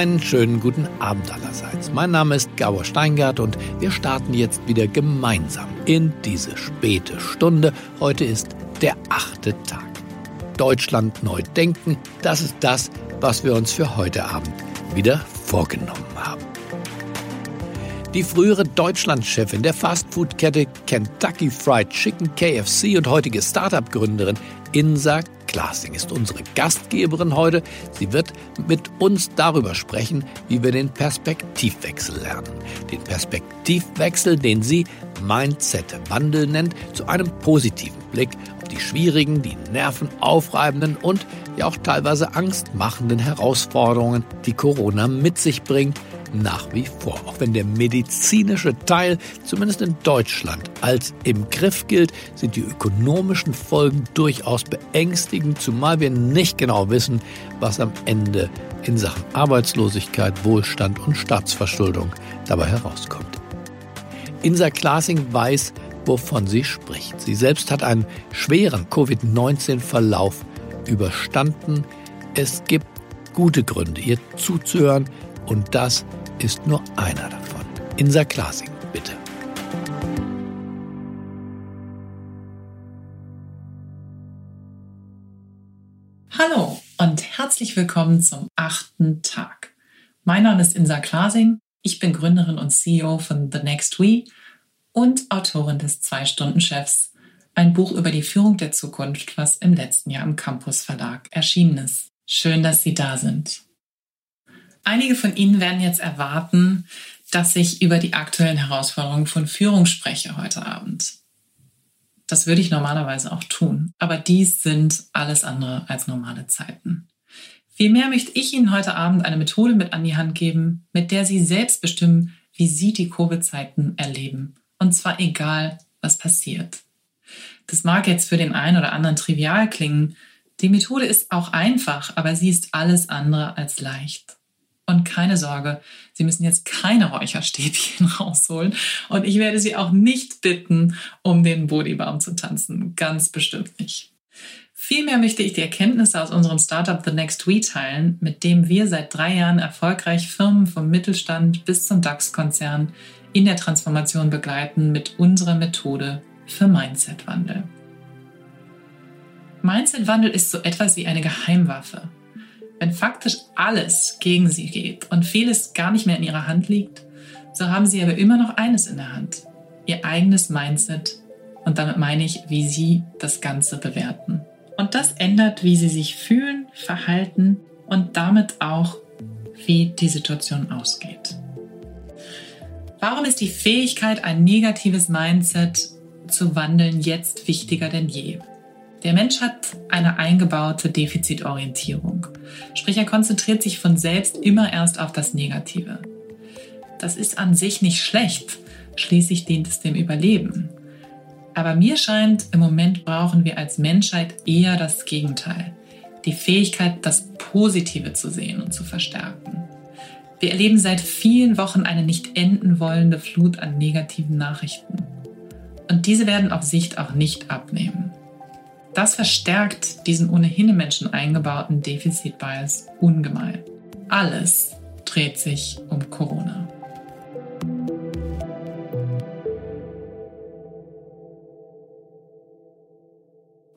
Einen schönen guten Abend allerseits. Mein Name ist Gabor Steingart und wir starten jetzt wieder gemeinsam in diese späte Stunde. Heute ist der achte Tag. Deutschland neu denken, das ist das, was wir uns für heute Abend wieder vorgenommen haben. Die frühere Deutschlandchefin der Fastfood-Kette Kentucky Fried Chicken KFC und heutige Startup-Gründerin Insa Klasing ist unsere Gastgeberin heute. Sie wird mit uns darüber sprechen, wie wir den Perspektivwechsel lernen. Den Perspektivwechsel, den sie Mindset-Wandel nennt, zu einem positiven Blick auf die schwierigen, die nervenaufreibenden und ja auch teilweise angstmachenden Herausforderungen, die Corona mit sich bringt nach wie vor. Auch wenn der medizinische Teil, zumindest in Deutschland, als im Griff gilt, sind die ökonomischen Folgen durchaus beängstigend, zumal wir nicht genau wissen, was am Ende in Sachen Arbeitslosigkeit, Wohlstand und Staatsverschuldung dabei herauskommt. Insa Klasing weiß, wovon sie spricht. Sie selbst hat einen schweren Covid-19-Verlauf überstanden. Es gibt gute Gründe, ihr zuzuhören und das ist nur einer davon. Insa Klasing, bitte. Hallo und herzlich willkommen zum achten Tag. Mein Name ist Insa Klasing. Ich bin Gründerin und CEO von The Next We und Autorin des Zwei-Stunden-Chefs, ein Buch über die Führung der Zukunft, was im letzten Jahr im Campus Verlag erschienen ist. Schön, dass Sie da sind. Einige von Ihnen werden jetzt erwarten, dass ich über die aktuellen Herausforderungen von Führung spreche heute Abend. Das würde ich normalerweise auch tun, aber dies sind alles andere als normale Zeiten. Vielmehr möchte ich Ihnen heute Abend eine Methode mit an die Hand geben, mit der Sie selbst bestimmen, wie Sie die Covid-Zeiten erleben. Und zwar egal, was passiert. Das mag jetzt für den einen oder anderen trivial klingen. Die Methode ist auch einfach, aber sie ist alles andere als leicht. Und keine Sorge, Sie müssen jetzt keine Räucherstäbchen rausholen. Und ich werde Sie auch nicht bitten, um den Bodybaum zu tanzen. Ganz bestimmt nicht. Vielmehr möchte ich die Erkenntnisse aus unserem Startup The Next We teilen, mit dem wir seit drei Jahren erfolgreich Firmen vom Mittelstand bis zum DAX-Konzern in der Transformation begleiten mit unserer Methode für Mindset-Wandel. Mindset-Wandel ist so etwas wie eine Geheimwaffe. Wenn faktisch alles gegen sie geht und vieles gar nicht mehr in ihrer Hand liegt, so haben sie aber immer noch eines in der Hand, ihr eigenes Mindset. Und damit meine ich, wie sie das Ganze bewerten. Und das ändert, wie sie sich fühlen, verhalten und damit auch, wie die Situation ausgeht. Warum ist die Fähigkeit, ein negatives Mindset zu wandeln, jetzt wichtiger denn je? Der Mensch hat eine eingebaute Defizitorientierung. Sprich, er konzentriert sich von selbst immer erst auf das Negative. Das ist an sich nicht schlecht. Schließlich dient es dem Überleben. Aber mir scheint, im Moment brauchen wir als Menschheit eher das Gegenteil. Die Fähigkeit, das Positive zu sehen und zu verstärken. Wir erleben seit vielen Wochen eine nicht enden wollende Flut an negativen Nachrichten. Und diese werden auf Sicht auch nicht abnehmen. Das verstärkt diesen ohnehin im Menschen eingebauten Defizit-Bias ungemein. Alles dreht sich um Corona.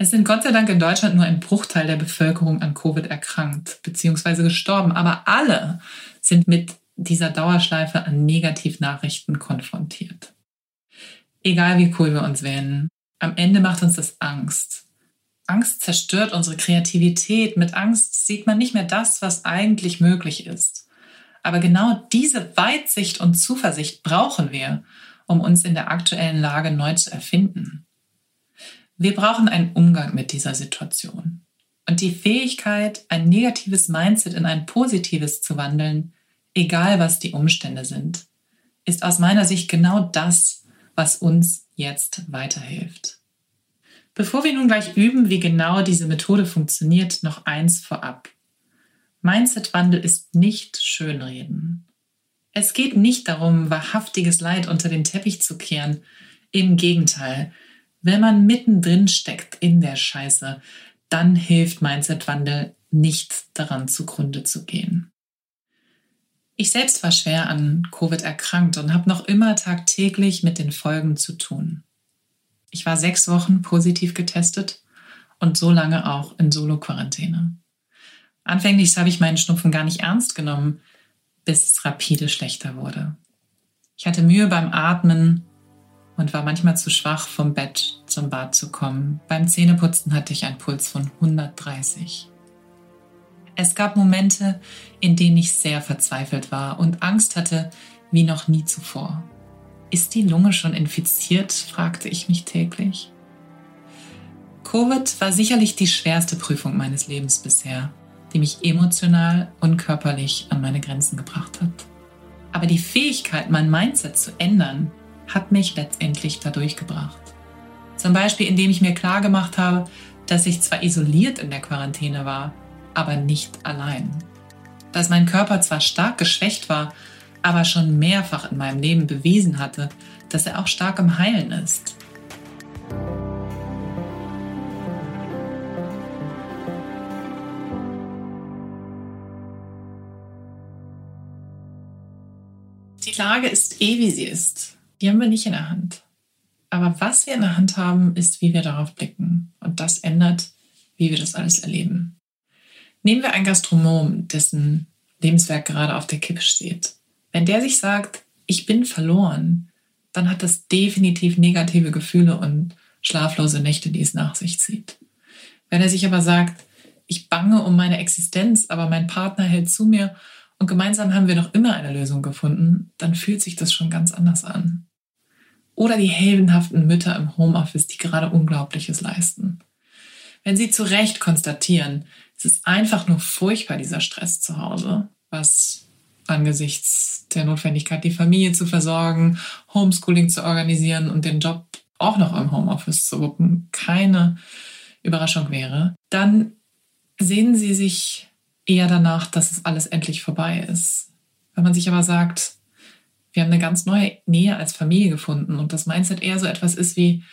Es sind Gott sei Dank in Deutschland nur ein Bruchteil der Bevölkerung an Covid erkrankt bzw. gestorben, aber alle sind mit dieser Dauerschleife an Negativnachrichten konfrontiert. Egal wie cool wir uns wählen, am Ende macht uns das Angst. Angst zerstört unsere Kreativität. Mit Angst sieht man nicht mehr das, was eigentlich möglich ist. Aber genau diese Weitsicht und Zuversicht brauchen wir, um uns in der aktuellen Lage neu zu erfinden. Wir brauchen einen Umgang mit dieser Situation. Und die Fähigkeit, ein negatives Mindset in ein positives zu wandeln, egal was die Umstände sind, ist aus meiner Sicht genau das, was uns jetzt weiterhilft. Bevor wir nun gleich üben, wie genau diese Methode funktioniert, noch eins vorab. Mindset-Wandel ist nicht Schönreden. Es geht nicht darum, wahrhaftiges Leid unter den Teppich zu kehren. Im Gegenteil, wenn man mittendrin steckt in der Scheiße, dann hilft Mindset-Wandel nicht daran zugrunde zu gehen. Ich selbst war schwer an Covid erkrankt und habe noch immer tagtäglich mit den Folgen zu tun. Ich war sechs Wochen positiv getestet und so lange auch in Solo-Quarantäne. Anfänglich habe ich meinen Schnupfen gar nicht ernst genommen, bis es rapide schlechter wurde. Ich hatte Mühe beim Atmen und war manchmal zu schwach, vom Bett zum Bad zu kommen. Beim Zähneputzen hatte ich einen Puls von 130. Es gab Momente, in denen ich sehr verzweifelt war und Angst hatte wie noch nie zuvor. Ist die Lunge schon infiziert? fragte ich mich täglich. Covid war sicherlich die schwerste Prüfung meines Lebens bisher, die mich emotional und körperlich an meine Grenzen gebracht hat. Aber die Fähigkeit, mein Mindset zu ändern, hat mich letztendlich dadurch gebracht. Zum Beispiel, indem ich mir klar gemacht habe, dass ich zwar isoliert in der Quarantäne war, aber nicht allein. Dass mein Körper zwar stark geschwächt war, aber schon mehrfach in meinem Leben bewiesen hatte, dass er auch stark im Heilen ist. Die Lage ist eh, wie sie ist. Die haben wir nicht in der Hand. Aber was wir in der Hand haben, ist, wie wir darauf blicken. Und das ändert, wie wir das alles erleben. Nehmen wir einen Gastronom, dessen Lebenswerk gerade auf der Kippe steht. Wenn der sich sagt, ich bin verloren, dann hat das definitiv negative Gefühle und schlaflose Nächte, die es nach sich zieht. Wenn er sich aber sagt, ich bange um meine Existenz, aber mein Partner hält zu mir und gemeinsam haben wir noch immer eine Lösung gefunden, dann fühlt sich das schon ganz anders an. Oder die heldenhaften Mütter im Homeoffice, die gerade Unglaubliches leisten. Wenn sie zu Recht konstatieren, es ist einfach nur furchtbar, dieser Stress zu Hause, was angesichts der Notwendigkeit, die Familie zu versorgen, Homeschooling zu organisieren und den Job auch noch im Homeoffice zu wuppen, keine Überraschung wäre, dann sehen sie sich eher danach, dass es alles endlich vorbei ist. Wenn man sich aber sagt, wir haben eine ganz neue Nähe als Familie gefunden und das Mindset eher so etwas ist wie,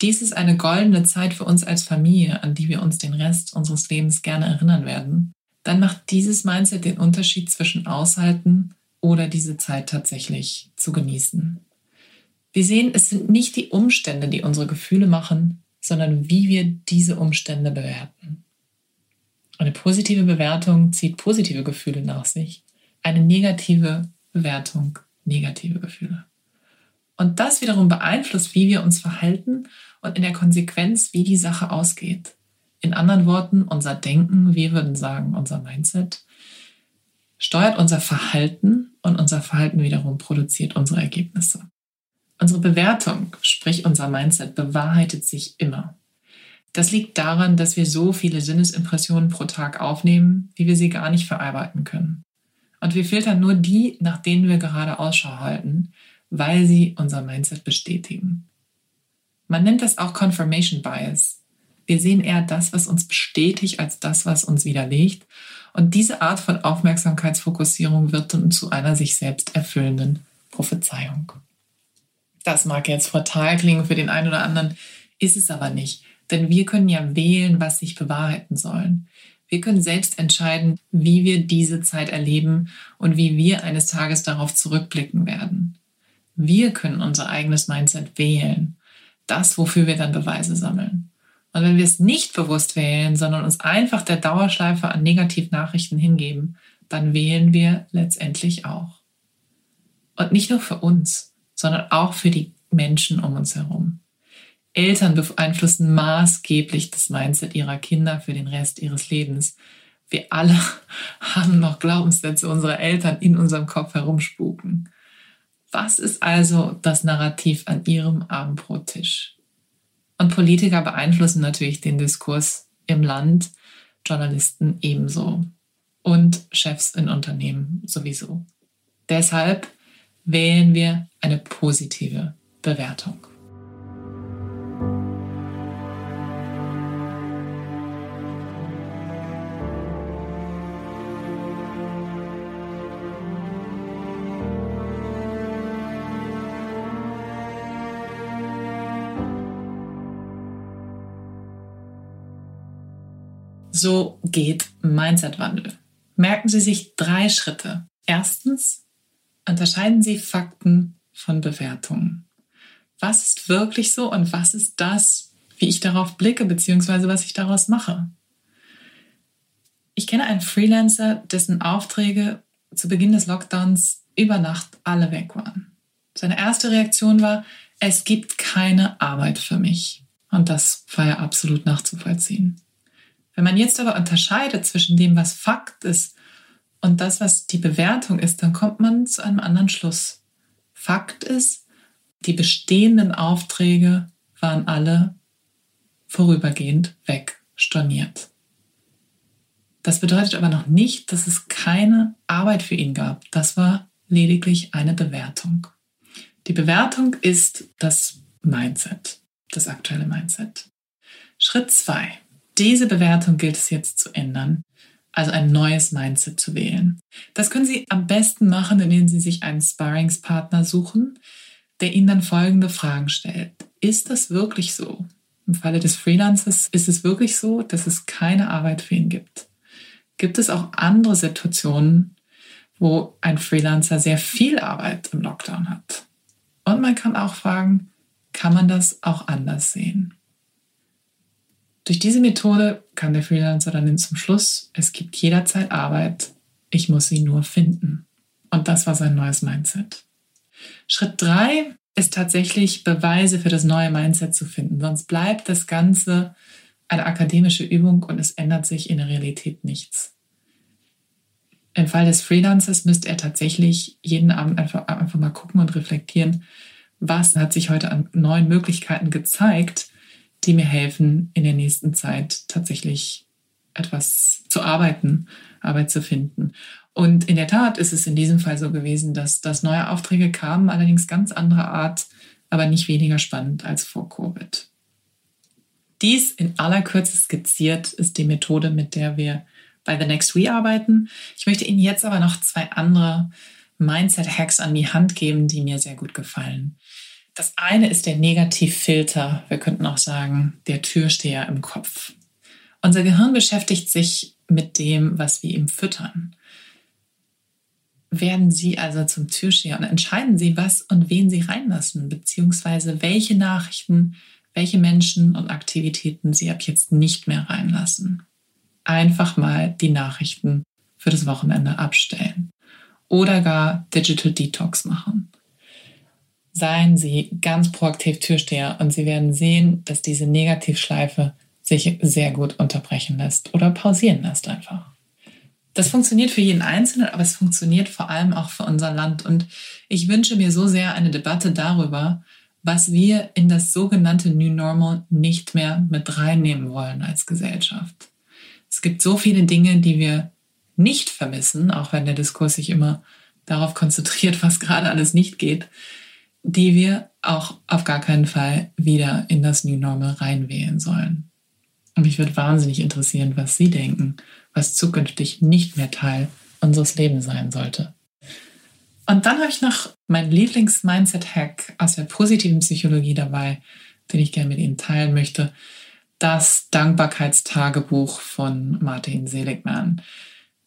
dies ist eine goldene Zeit für uns als Familie, an die wir uns den Rest unseres Lebens gerne erinnern werden. Dann macht dieses Mindset den Unterschied zwischen aushalten oder diese Zeit tatsächlich zu genießen. Wir sehen, es sind nicht die Umstände, die unsere Gefühle machen, sondern wie wir diese Umstände bewerten. Eine positive Bewertung zieht positive Gefühle nach sich. Eine negative Bewertung negative Gefühle. Und das wiederum beeinflusst, wie wir uns verhalten und in der Konsequenz, wie die Sache ausgeht. In anderen Worten, unser Denken, wir würden sagen, unser Mindset, steuert unser Verhalten und unser Verhalten wiederum produziert unsere Ergebnisse. Unsere Bewertung, sprich unser Mindset, bewahrheitet sich immer. Das liegt daran, dass wir so viele Sinnesimpressionen pro Tag aufnehmen, wie wir sie gar nicht verarbeiten können. Und wir filtern nur die, nach denen wir gerade Ausschau halten, weil sie unser Mindset bestätigen. Man nennt das auch Confirmation Bias. Wir sehen eher das, was uns bestätigt, als das, was uns widerlegt. Und diese Art von Aufmerksamkeitsfokussierung wird dann zu einer sich selbst erfüllenden Prophezeiung. Das mag jetzt fatal klingen für den einen oder anderen, ist es aber nicht. Denn wir können ja wählen, was sich bewahrheiten sollen. Wir können selbst entscheiden, wie wir diese Zeit erleben und wie wir eines Tages darauf zurückblicken werden. Wir können unser eigenes Mindset wählen. Das, wofür wir dann Beweise sammeln. Und wenn wir es nicht bewusst wählen, sondern uns einfach der Dauerschleife an Negativnachrichten hingeben, dann wählen wir letztendlich auch. Und nicht nur für uns, sondern auch für die Menschen um uns herum. Eltern beeinflussen maßgeblich das Mindset ihrer Kinder für den Rest ihres Lebens. Wir alle haben noch Glaubenssätze unserer Eltern in unserem Kopf herumspuken. Was ist also das Narrativ an Ihrem Abendbrottisch? Und Politiker beeinflussen natürlich den Diskurs im Land, Journalisten ebenso und Chefs in Unternehmen sowieso. Deshalb wählen wir eine positive Bewertung. So geht Mindset-Wandel. Merken Sie sich drei Schritte. Erstens, unterscheiden Sie Fakten von Bewertungen. Was ist wirklich so und was ist das, wie ich darauf blicke, beziehungsweise was ich daraus mache? Ich kenne einen Freelancer, dessen Aufträge zu Beginn des Lockdowns über Nacht alle weg waren. Seine erste Reaktion war, es gibt keine Arbeit für mich. Und das war ja absolut nachzuvollziehen. Wenn man jetzt aber unterscheidet zwischen dem, was Fakt ist und das, was die Bewertung ist, dann kommt man zu einem anderen Schluss. Fakt ist, die bestehenden Aufträge waren alle vorübergehend weg, storniert. Das bedeutet aber noch nicht, dass es keine Arbeit für ihn gab. Das war lediglich eine Bewertung. Die Bewertung ist das Mindset, das aktuelle Mindset. Schritt zwei: Diese Bewertung gilt es jetzt zu ändern, also ein neues Mindset zu wählen. Das können Sie am besten machen, indem Sie sich einen Sparringspartner suchen, der Ihnen dann folgende Fragen stellt. Ist das wirklich so? Im Falle des Freelancers ist es wirklich so, dass es keine Arbeit für ihn gibt. Gibt es auch andere Situationen, wo ein Freelancer sehr viel Arbeit im Lockdown hat? Und man kann auch fragen, kann man das auch anders sehen? Durch diese Methode kann der Freelancer dann zum Schluss, es gibt jederzeit Arbeit, ich muss sie nur finden. Und das war sein neues Mindset. Schritt drei ist tatsächlich Beweise für das neue Mindset zu finden. Sonst bleibt das Ganze eine akademische Übung und es ändert sich in der Realität nichts. Im Fall des Freelancers müsste er tatsächlich jeden Abend einfach, einfach mal gucken und reflektieren, was hat sich heute an neuen Möglichkeiten gezeigt, die mir helfen, in der nächsten Zeit tatsächlich etwas zu arbeiten, Arbeit zu finden. Und in der Tat ist es in diesem Fall so gewesen, dass, dass neue Aufträge kamen, allerdings ganz anderer Art, aber nicht weniger spannend als vor Covid. Dies in aller Kürze skizziert ist die Methode, mit der wir bei The Next We arbeiten. Ich möchte Ihnen jetzt aber noch zwei andere Mindset-Hacks an die Hand geben, die mir sehr gut gefallen. Das eine ist der Negativfilter, wir könnten auch sagen, der Türsteher im Kopf. Unser Gehirn beschäftigt sich mit dem, was wir ihm füttern. Werden Sie also zum Türsteher und entscheiden Sie, was und wen Sie reinlassen, beziehungsweise welche Nachrichten, welche Menschen und Aktivitäten Sie ab jetzt nicht mehr reinlassen einfach mal die Nachrichten für das Wochenende abstellen oder gar Digital Detox machen. Seien Sie ganz proaktiv Türsteher und Sie werden sehen, dass diese Negativschleife sich sehr gut unterbrechen lässt oder pausieren lässt einfach. Das funktioniert für jeden Einzelnen, aber es funktioniert vor allem auch für unser Land. Und ich wünsche mir so sehr eine Debatte darüber, was wir in das sogenannte New Normal nicht mehr mit reinnehmen wollen als Gesellschaft. Es gibt so viele Dinge, die wir nicht vermissen, auch wenn der Diskurs sich immer darauf konzentriert, was gerade alles nicht geht, die wir auch auf gar keinen Fall wieder in das New Normal reinwählen sollen. Und mich würde wahnsinnig interessieren, was Sie denken, was zukünftig nicht mehr Teil unseres Lebens sein sollte. Und dann habe ich noch meinen Lieblings-Mindset-Hack aus der positiven Psychologie dabei, den ich gerne mit Ihnen teilen möchte das Dankbarkeitstagebuch von Martin Seligman.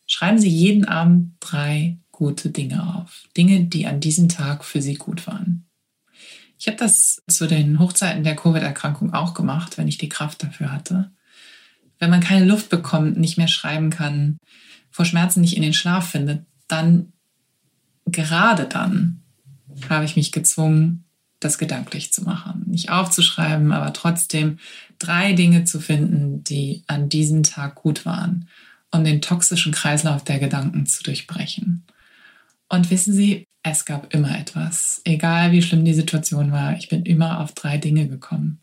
Schreiben Sie jeden Abend drei gute Dinge auf. Dinge, die an diesem Tag für Sie gut waren. Ich habe das zu den Hochzeiten der Covid-Erkrankung auch gemacht, wenn ich die Kraft dafür hatte. Wenn man keine Luft bekommt, nicht mehr schreiben kann, vor Schmerzen nicht in den Schlaf findet, dann, gerade dann, habe ich mich gezwungen, das gedanklich zu machen. Nicht aufzuschreiben, aber trotzdem drei Dinge zu finden, die an diesem Tag gut waren, um den toxischen Kreislauf der Gedanken zu durchbrechen. Und wissen Sie, es gab immer etwas. Egal wie schlimm die Situation war, ich bin immer auf drei Dinge gekommen.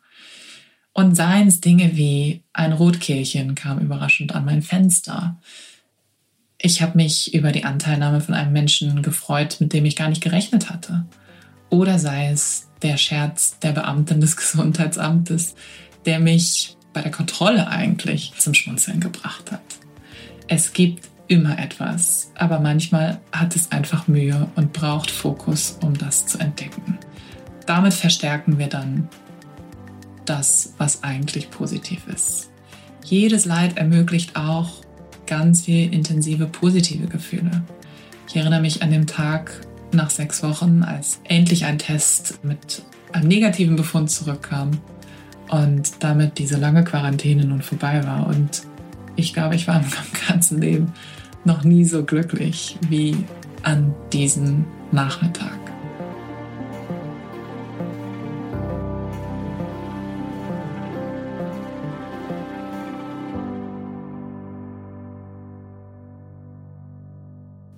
Und seien es Dinge wie ein Rotkehlchen kam überraschend an mein Fenster. Ich habe mich über die Anteilnahme von einem Menschen gefreut, mit dem ich gar nicht gerechnet hatte. Oder sei es der Scherz der Beamtin des Gesundheitsamtes, der mich bei der Kontrolle eigentlich zum Schmunzeln gebracht hat. Es gibt immer etwas, aber manchmal hat es einfach Mühe und braucht Fokus, um das zu entdecken. Damit verstärken wir dann das, was eigentlich positiv ist. Jedes Leid ermöglicht auch ganz viel intensive positive Gefühle. Ich erinnere mich an den Tag, nach sechs Wochen, als endlich ein Test mit einem negativen Befund zurückkam und damit diese lange Quarantäne nun vorbei war. Und ich glaube, ich war in meinem ganzen Leben noch nie so glücklich wie an diesem Nachmittag.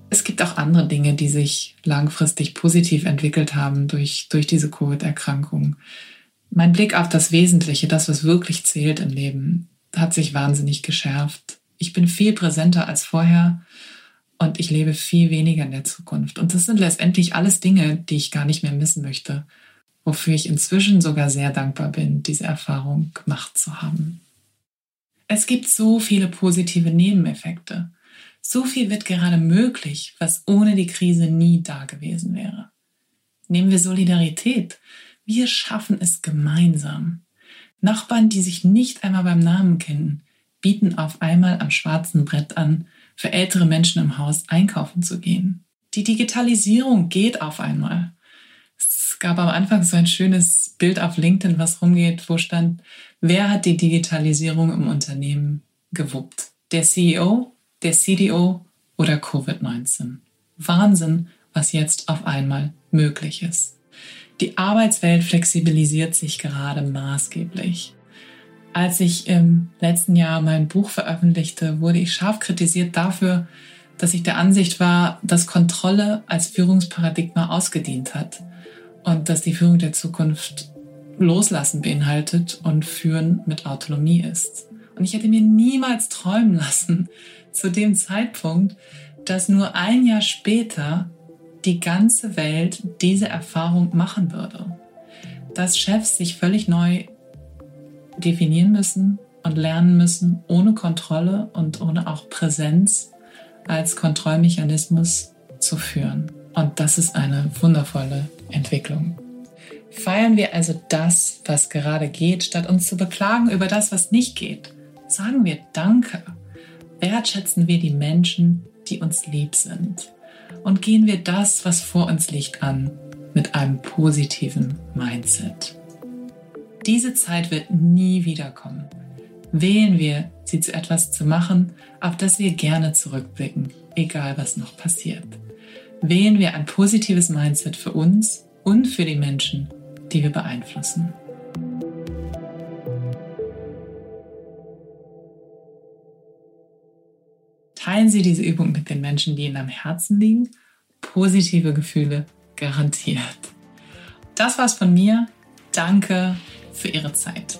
Es gibt auch andere Dinge, die sich langfristig positiv entwickelt haben durch, durch diese Covid-Erkrankung. Mein Blick auf das Wesentliche, das, was wirklich zählt im Leben, hat sich wahnsinnig geschärft. Ich bin viel präsenter als vorher und ich lebe viel weniger in der Zukunft. Und das sind letztendlich alles Dinge, die ich gar nicht mehr missen möchte, wofür ich inzwischen sogar sehr dankbar bin, diese Erfahrung gemacht zu haben. Es gibt so viele positive Nebeneffekte. So viel wird gerade möglich, was ohne die Krise nie da gewesen wäre. Nehmen wir Solidarität. Wir schaffen es gemeinsam. Nachbarn, die sich nicht einmal beim Namen kennen, bieten auf einmal am schwarzen Brett an, für ältere Menschen im Haus einkaufen zu gehen. Die Digitalisierung geht auf einmal. Es gab am Anfang so ein schönes Bild auf LinkedIn, was rumgeht, wo stand, wer hat die Digitalisierung im Unternehmen gewuppt? Der CEO, der CDO oder Covid-19? Wahnsinn, was jetzt auf einmal möglich ist. Die Arbeitswelt flexibilisiert sich gerade maßgeblich. Als ich im letzten Jahr mein Buch veröffentlichte, wurde ich scharf kritisiert dafür, dass ich der Ansicht war, dass Kontrolle als Führungsparadigma ausgedient hat und dass die Führung der Zukunft Loslassen beinhaltet und Führen mit Autonomie ist. Und ich hätte mir niemals träumen lassen, zu dem Zeitpunkt, dass nur ein Jahr später die ganze Welt diese Erfahrung machen würde. Dass Chefs sich völlig neu definieren müssen und lernen müssen, ohne Kontrolle und ohne auch Präsenz als Kontrollmechanismus zu führen. Und das ist eine wundervolle Entwicklung. Feiern wir also das, was gerade geht, statt uns zu beklagen über das, was nicht geht. Sagen wir Danke. Wertschätzen wir die Menschen, die uns lieb sind. Und gehen wir das, was vor uns liegt, an mit einem positiven Mindset. Diese Zeit wird nie wiederkommen. Wählen wir, sie zu etwas zu machen, auf das wir gerne zurückblicken, egal was noch passiert. Wählen wir ein positives Mindset für uns und für die Menschen, die wir beeinflussen. Teilen Sie diese Übung mit den Menschen, die Ihnen am Herzen liegen. Positive Gefühle garantiert. Das war's von mir. Danke für Ihre Zeit.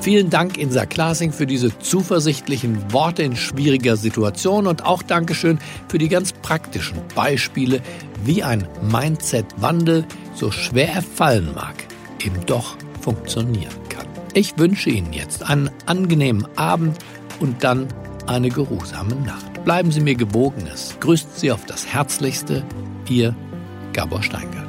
Vielen Dank, Insa Klasing, für diese zuversichtlichen Worte in schwieriger Situation und auch Dankeschön für die ganz praktischen Beispiele, wie ein Mindset-Wandel, so schwer er fallen mag, eben doch funktionieren kann. Ich wünsche Ihnen jetzt einen angenehmen Abend und dann eine geruhsame Nacht. Bleiben Sie mir gewogen, es grüßt Sie auf das Herzlichste, Ihr Gabor Steingart.